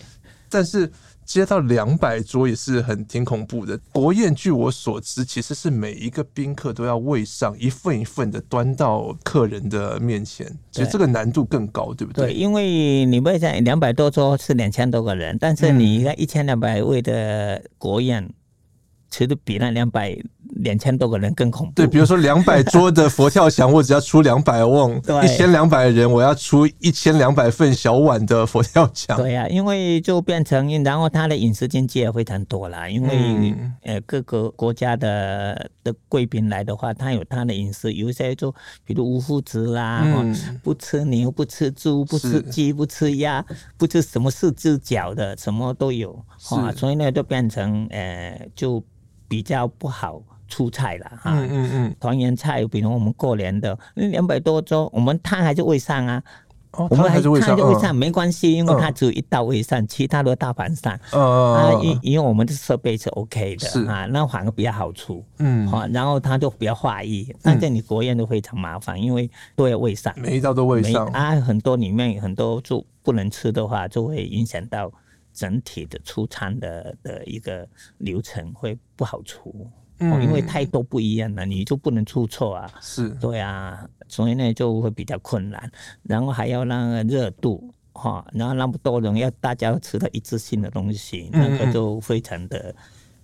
但是。接到两百桌也是很挺恐怖的。国宴据我所知，其实是每一个宾客都要位上一份一份的端到客人的面前，其实这个难度更高，对不对？对，因为你位在两百多桌是两千多个人，但是你一千两百位的国宴，其实比那两百。两千多个人更恐怖。对，比如说两百桌的佛跳墙，我只要出两百瓮；[laughs] 一千两百人，我要出一千两百份小碗的佛跳墙。对呀、啊，因为就变成，然后他的饮食经济也非常多啦。因为、嗯、呃各个国家的的贵宾来的话，他有他的饮食，有一些就比如无麸质啦，嗯、不吃牛、不吃猪、不吃鸡、不吃鸭、不吃什么四只脚的，什么都有。啊，所以呢，就变成呃就比较不好。出菜了哈，嗯嗯嗯，团圆菜，比如我们过年的那两百多桌，我们汤还是会上啊，哦、我们还是会上，没关系，因为它只有一道会上，嗯、其他的大盘上，嗯。啊，因因为我们的设备是 OK 的，是。啊，那反而比较好出，嗯，好，然后它就比较化易，但在你国宴都非常麻烦，因为都要会上，每一道都会上，啊，很多里面很多就不能吃的话，就会影响到整体的出餐的的一个流程会不好出。嗯，因为太多不一样了，你就不能出错啊。是，对啊，所以呢就会比较困难，然后还要那个热度哈，然后那么多人要大家吃到一致性的东西，那个就非常的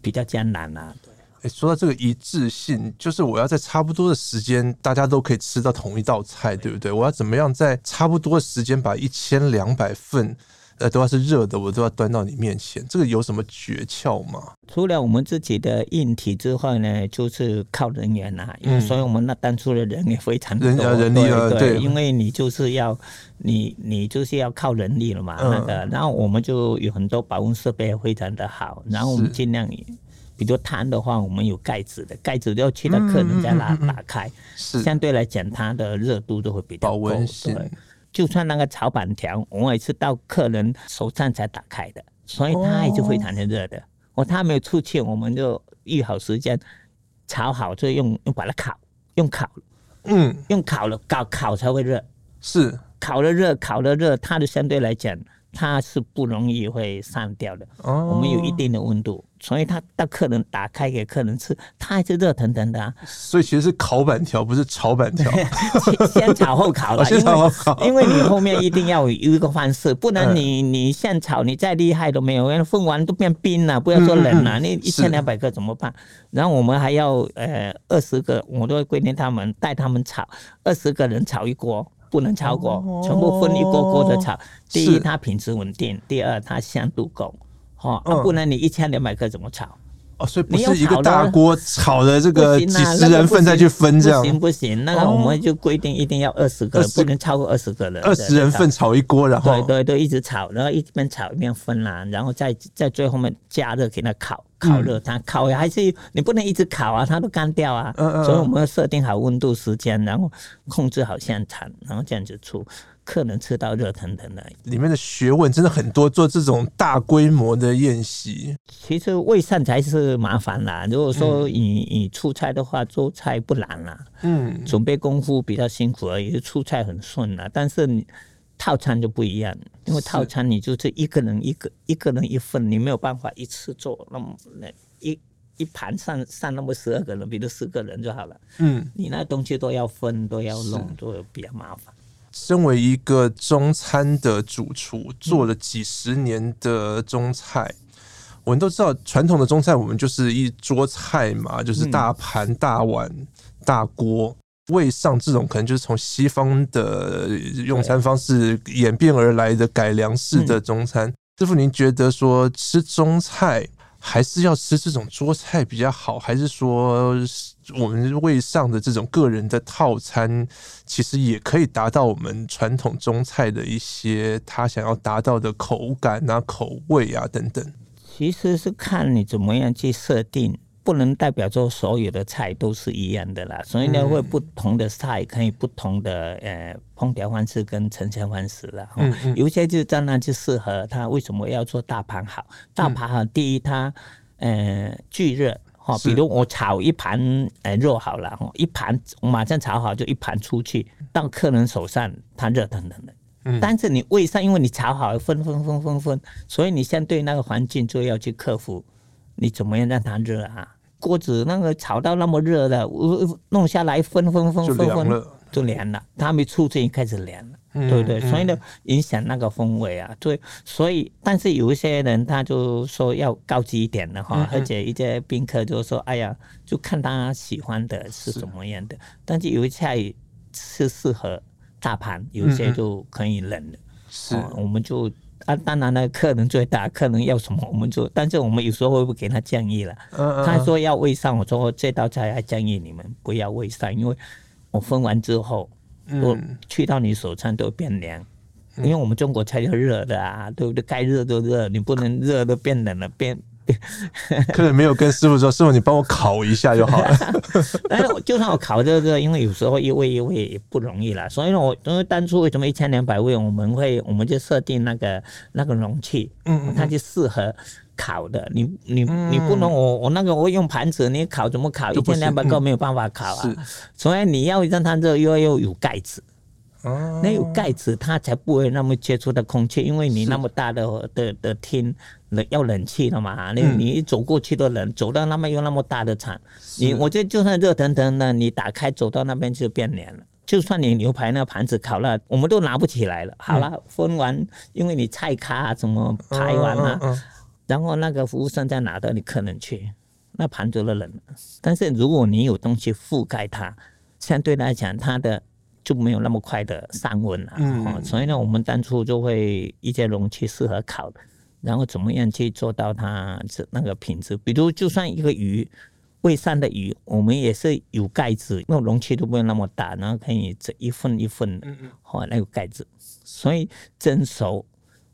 比较艰难啊。对。欸，说到这个一致性，就是我要在差不多的时间，大家都可以吃到同一道菜，对不对？我要怎么样在差不多的时间把一千两百份，呃，都要是热的，我都要端到你面前，这个有什么诀窍吗？除了我们自己的硬体之外呢，就是靠人员呐、啊，嗯，所以我们那当初的人也非常多，人人力了，对，对，因为你就是要你你就是要靠人力了嘛，嗯、那个，然后我们就有很多保温设备非常的好，然后我们尽量。比如汤的话，我们有盖子的，盖子要去到客人家拿打开，是相对来讲它的热度都会比较高。对，就算那个炒板条，我也是到客人手上才打开的，所以它也是非常的热的。哦，它没有出去，我们就预好时间炒好，就用用把它烤，用烤，嗯，用烤了，烤烤才会热。是烤了热，烤了热，它的相对来讲。它是不容易会散掉的，哦、我们有一定的温度，所以它到客人打开给客人吃，它还是热腾腾的啊。所以其实是烤板条，不是炒板条，[laughs] 先炒后烤了。先炒后烤，因为因为你后面一定要有一个方式，不能你 [laughs] 你现炒，你再厉害都没有，因为分完都变冰了，不要说冷了，那一千两百个怎么办？然后我们还要呃二十个，我都会规定他们带他们炒，二十个人炒一锅。不能超过，全部分一锅锅的炒。第一，它品质稳定；第二，它香度够。哈，不然你一千两百克怎么炒？哦，所以不是一个大锅炒的这个几十人份再去分这样，不行不行。那个我们就规定一定要二十个人，不能超过二十个人。二十人份炒一锅，然后对对对，一直炒，然后一边炒一边分啦，然后再在最后面加热给它烤。烤热它烤还是你不能一直烤啊，它都干掉啊。所以我们要设定好温度时间，然后控制好现场，然后这样子出，客人吃到热腾腾的。里面的学问真的很多，做这种大规模的宴席，其实卫生才是麻烦啦。如果说你你出菜的话，做菜不难啦，嗯，准备功夫比较辛苦而已，出菜很顺啦。但是你。套餐就不一样，因为套餐你就是一个人一个一个人一份，你没有办法一次做那么那一一盘上上那么十二个人，比如十个人就好了。嗯，你那东西都要分，都要弄，都比较麻烦。身为一个中餐的主厨，做了几十年的中菜，嗯、我们都知道传统的中菜，我们就是一桌菜嘛，就是大盘、大碗、大锅。位上这种可能就是从西方的用餐方式演变而来的改良式的中餐。师傅，您觉得说吃中菜还是要吃这种桌菜比较好，还是说我们位上的这种个人的套餐，其实也可以达到我们传统中菜的一些他想要达到的口感啊、口味啊等等？其实是看你怎么样去设定。不能代表说所有的菜都是一样的啦，所以呢，会不同的菜可以不同的呃烹调方式跟呈现方式啦。嗯嗯，有些就当然就适合它。为什么要做大盘好？大盘好，第一它呃聚热哈，比如我炒一盘呃肉好了哈，一盘我马上炒好就一盘出去到客人手上，它热腾腾的。嗯，但是你胃上，因为你炒好分分分分分，所以你相对那个环境就要去克服，你怎么样让它热啊？锅子那个炒到那么热的，我弄下来分分分分分就凉了，它没出去开始凉了，嗯、对不对？所以呢，影响那个风味啊。对，所以但是有一些人他就说要高级一点的哈，嗯、而且一些宾客就说，哎呀，就看他喜欢的是什么样的。但是有一些菜是适合大盘，有一些就可以冷的，是、嗯嗯，我们就。啊，当然了，客人最大，客人要什么我们做，但是我们有时候会不会给他建议了？嗯嗯，他说要胃上，我说这道菜还建议你们不要胃上，因为我分完之后，我去到你手上都变凉，因为我们中国菜要热的啊，对不对？该热都热，你不能热都变冷了变。[laughs] 客人没有跟师傅说：“师傅，你帮我烤一下就好了。[laughs] ”但是就算我烤这个，因为有时候一位一位也不容易啦。所以呢我因为当初为什么一千两百位，我们会我们就设定那个那个容器，嗯，它就适合烤的。你你你不能我我那个我用盘子，你烤怎么烤？一千两百个没有办法烤啊。所以你要让它热，又要有盖子。哦，那有盖子，它才不会那么接触到空气，因为你那么大的的的厅。冷要冷气的嘛，你你一走过去都冷，走到那么有那么大的场，你我觉得就算热腾腾的，你打开走到那边就变凉了。就算你牛排那个盘子烤了，我们都拿不起来了。好了，分完，因为你菜咖怎么排完了，然后那个服务生再拿到你客人去，那盘子都冷了。但是如果你有东西覆盖它，相对来讲它的就没有那么快的上温了。嗯，所以呢，我们当初就会一些容器适合烤的，然后怎么样去做到它这那个品质？比如就算一个鱼。未上的鱼，我们也是有盖子，那容器都不用那么大，然后可以这一份一份，好，那个盖子，所以蒸熟，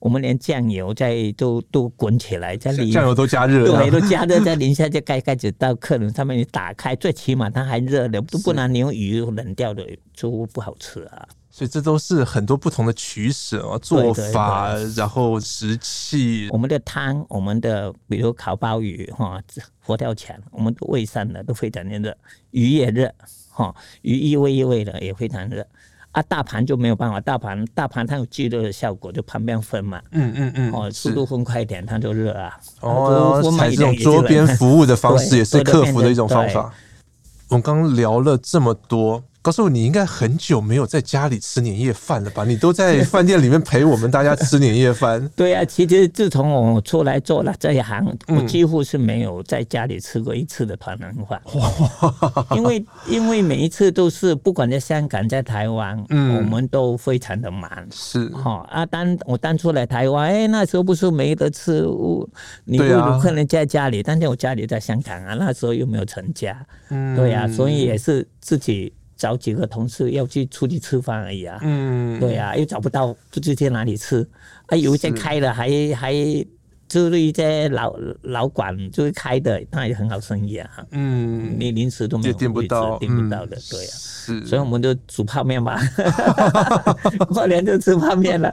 我们连酱油在都都滚起来，在里酱油都加热，对，都加热，在淋下就盖盖子到客人上面，你打开，最起码它还热的，都不然你用鱼冷掉的就不好吃啊。所以这都是很多不同的取舍啊，做法，然后食器。我们的汤，我们的比如烤鲍鱼哈，佛跳墙，我们都味上的都非常的热，鱼也热哈，鱼一味一味的也非常热。啊，大盘就没有办法，大盘大盘它有聚热的效果，就旁边分嘛。嗯嗯嗯。哦，速度分快一点，它就热啊。哦，采这种桌边服务的方式也是客服的一种方法。我们刚刚聊了这么多。告诉我，你应该很久没有在家里吃年夜饭了吧？你都在饭店里面陪我们大家吃年夜饭。[laughs] 对呀、啊，其实自从我出来做了这一行，我几乎是没有在家里吃过一次的团圆饭。[laughs] 因为因为每一次都是不管在香港在台湾，嗯，我们都非常的忙。是哈啊，当我当初来台湾，哎，那时候不是没得吃，你不如可能在家里，但是我家里在香港啊，那时候又没有成家，嗯，对呀、啊，所以也是自己。找几个同事要去出去吃饭而已啊，嗯，对啊，又找不到，不知去哪里吃，啊，有一些开了还还就是一些老老馆就是开的，那也很好生意啊，嗯，你临时都没有订不到，订不到的，对啊，是，所以我们就煮泡面吧，[laughs] 过年就吃泡面了，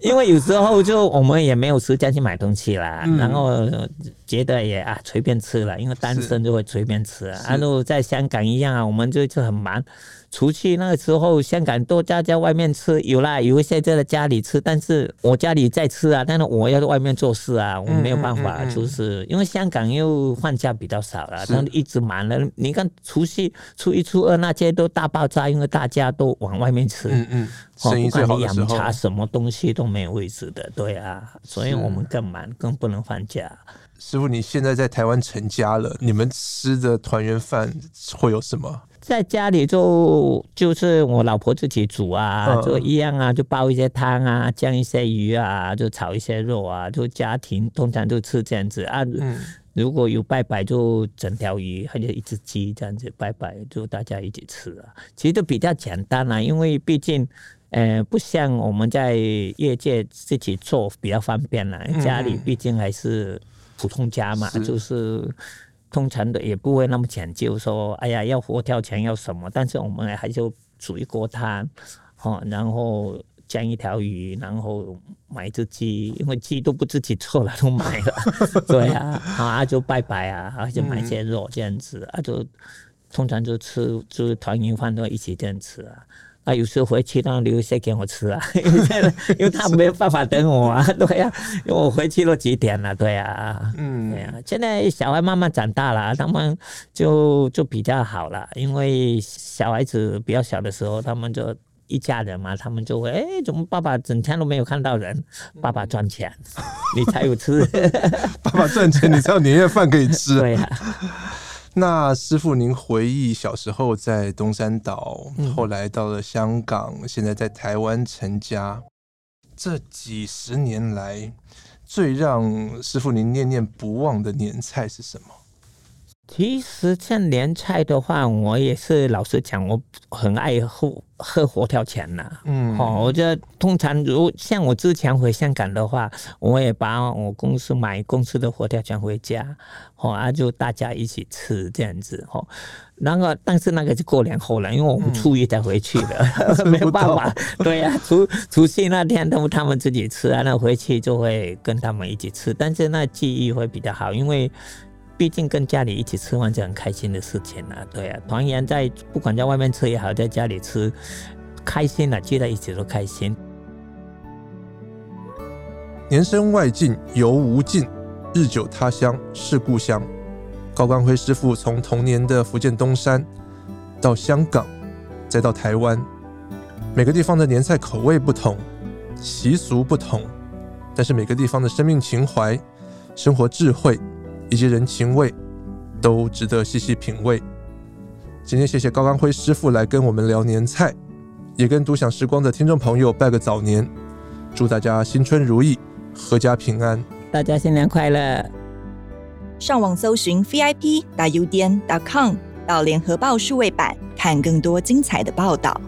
因为有时候就我们也没有时间去买东西啦，然后觉得也啊随便吃了，因为单身就会随便吃啊，然后在香港一样啊，我们就就很忙。出去那个时候，香港都家在外面吃，有啦，有一些在家里吃，但是我家里在吃啊，但是我要在外面做事啊，我没有办法，就是因为香港又放假比较少了，他们一直忙了。你看除夕、初一、初二那些都大爆炸，因为大家都往外面吃，嗯嗯，生意最好的茶什么东西都没有位置的，对啊，所以我们更忙，更不能放假。师傅，你现在在台湾成家了，你们吃的团圆饭会有什么？在家里就就是我老婆自己煮啊，就一样啊，就煲一些汤啊，酱一些鱼啊，就炒一些肉啊，就家庭通常就吃这样子啊。如果有拜拜，就整条鱼或者一只鸡这样子拜拜，就大家一起吃啊。其实都比较简单啊，因为毕竟呃不像我们在业界自己做比较方便啦，家里毕竟还是普通家嘛，就是。通常的也不会那么讲究，说哎呀要佛跳墙要什么，但是我们还就煮一锅汤，哦，然后煎一条鱼，然后买一只鸡，因为鸡都不自己做了，都买了，[laughs] 对啊，啊就拜拜啊，啊就买些肉这样子，啊就通常就吃就是团圆饭都一起这样吃啊。啊，有时候回去让留一些给我吃啊，[laughs] 因为因为他没有办法等我啊，[laughs] 对呀、啊，因为我回去都几点了，对呀、啊，嗯，对呀、啊，现在小孩慢慢长大了，他们就就比较好了，因为小孩子比较小的时候，他们就一家人嘛，他们就会，哎，怎么爸爸整天都没有看到人？爸爸赚钱，你才有吃，[laughs] 爸爸赚钱，你才有年夜饭可以吃，对呀、啊。那师傅，您回忆小时候在东山岛，后来到了香港，现在在台湾成家，这几十年来，最让师傅您念念不忘的年菜是什么？其实像年菜的话，我也是老实讲，我很爱喝喝佛跳墙呐。嗯，哦，我觉得通常如像我之前回香港的话，我也把我公司买公司的佛跳墙回家，哦，啊，就大家一起吃这样子，哦。然后，但是那个是过年后了，因为我们初一才回去的，[laughs] 嗯、没有办法。对呀、啊，除除夕那天都他们自己吃啊，那回去就会跟他们一起吃，但是那记忆会比较好，因为。毕竟跟家里一起吃饭是很开心的事情啊，对啊，团圆在不管在外面吃也好，在家里吃，开心啊，聚在一起都开心。年深外境犹无尽，日久他乡是故乡。高光辉师傅从童年的福建东山到香港，再到台湾，每个地方的年菜口味不同，习俗不同，但是每个地方的生命情怀、生活智慧。以及人情味，都值得细细品味。今天谢谢高刚辉师傅来跟我们聊年菜，也跟独享时光的听众朋友拜个早年，祝大家新春如意，阖家平安，大家新年快乐。上网搜寻 vip.udn.com 到联合报数位版，看更多精彩的报道。